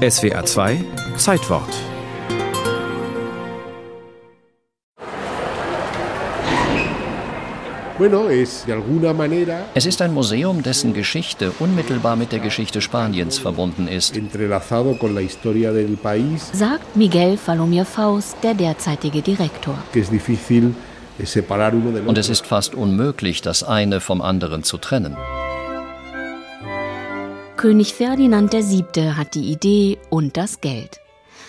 SWR 2 Zeitwort Es ist ein Museum, dessen Geschichte unmittelbar mit der Geschichte Spaniens verbunden ist. Sagt Miguel Falomir Faust, der derzeitige Direktor. Und es ist fast unmöglich, das eine vom anderen zu trennen. König Ferdinand VII. hat die Idee und das Geld.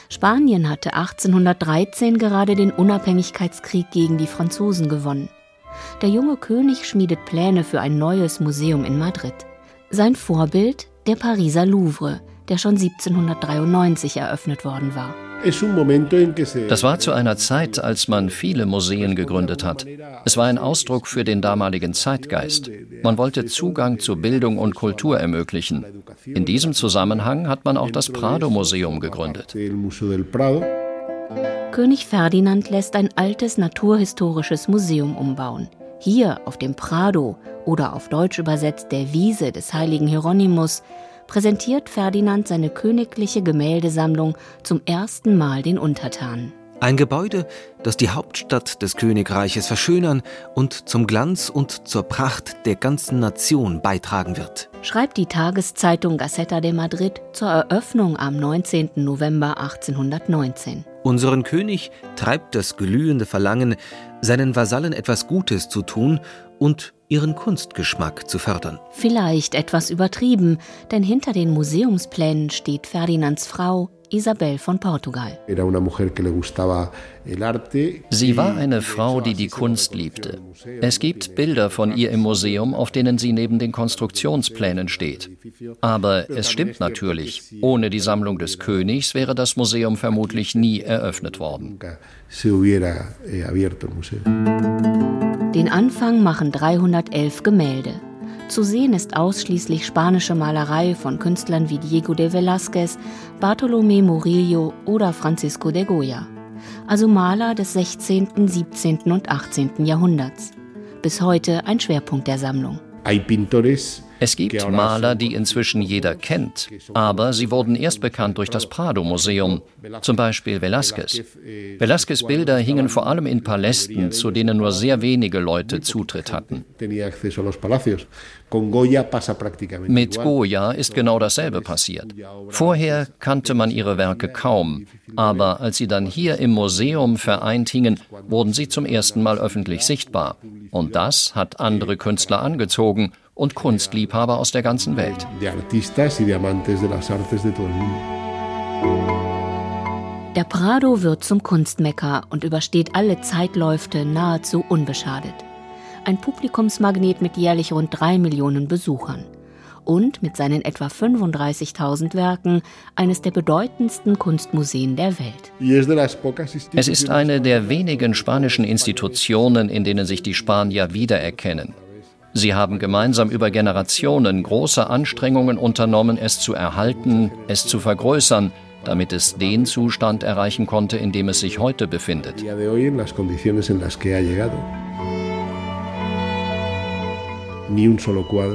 Spanien hatte 1813 gerade den Unabhängigkeitskrieg gegen die Franzosen gewonnen. Der junge König schmiedet Pläne für ein neues Museum in Madrid. Sein Vorbild der Pariser Louvre, der schon 1793 eröffnet worden war. Das war zu einer Zeit, als man viele Museen gegründet hat. Es war ein Ausdruck für den damaligen Zeitgeist. Man wollte Zugang zu Bildung und Kultur ermöglichen. In diesem Zusammenhang hat man auch das Prado-Museum gegründet. König Ferdinand lässt ein altes naturhistorisches Museum umbauen. Hier auf dem Prado oder auf Deutsch übersetzt der Wiese des heiligen Hieronymus präsentiert Ferdinand seine königliche Gemäldesammlung zum ersten Mal den Untertanen. Ein Gebäude, das die Hauptstadt des Königreiches verschönern und zum Glanz und zur Pracht der ganzen Nation beitragen wird. Schreibt die Tageszeitung Gaceta de Madrid zur Eröffnung am 19. November 1819. Unseren König treibt das glühende Verlangen, seinen Vasallen etwas Gutes zu tun und ihren Kunstgeschmack zu fördern. Vielleicht etwas übertrieben, denn hinter den Museumsplänen steht Ferdinands Frau Isabel von Portugal. Sie war eine Frau, die die Kunst liebte. Es gibt Bilder von ihr im Museum, auf denen sie neben den Konstruktionsplänen steht. Aber es stimmt natürlich, ohne die Sammlung des Königs wäre das Museum vermutlich nie eröffnet worden. Den Anfang machen 311 Gemälde. Zu sehen ist ausschließlich spanische Malerei von Künstlern wie Diego de Velázquez, Bartolomé Murillo oder Francisco de Goya. Also Maler des 16., 17. und 18. Jahrhunderts. Bis heute ein Schwerpunkt der Sammlung. Es gibt Maler, die inzwischen jeder kennt, aber sie wurden erst bekannt durch das Prado-Museum, zum Beispiel Velázquez. Velázquez Bilder hingen vor allem in Palästen, zu denen nur sehr wenige Leute Zutritt hatten. Mit Goya ist genau dasselbe passiert. Vorher kannte man ihre Werke kaum, aber als sie dann hier im Museum vereint hingen, wurden sie zum ersten Mal öffentlich sichtbar. Und das hat andere Künstler angezogen und Kunstliebhaber aus der ganzen Welt. Der Prado wird zum Kunstmecker und übersteht alle Zeitläufte nahezu unbeschadet. Ein Publikumsmagnet mit jährlich rund drei Millionen Besuchern und mit seinen etwa 35.000 Werken eines der bedeutendsten Kunstmuseen der Welt. Es ist eine der wenigen spanischen Institutionen, in denen sich die Spanier wiedererkennen. Sie haben gemeinsam über Generationen große Anstrengungen unternommen, es zu erhalten, es zu vergrößern, damit es den Zustand erreichen konnte, in dem es sich heute befindet.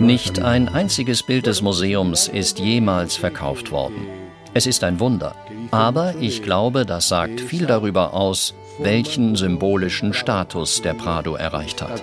Nicht ein einziges Bild des Museums ist jemals verkauft worden. Es ist ein Wunder. Aber ich glaube, das sagt viel darüber aus, welchen symbolischen Status der Prado erreicht hat.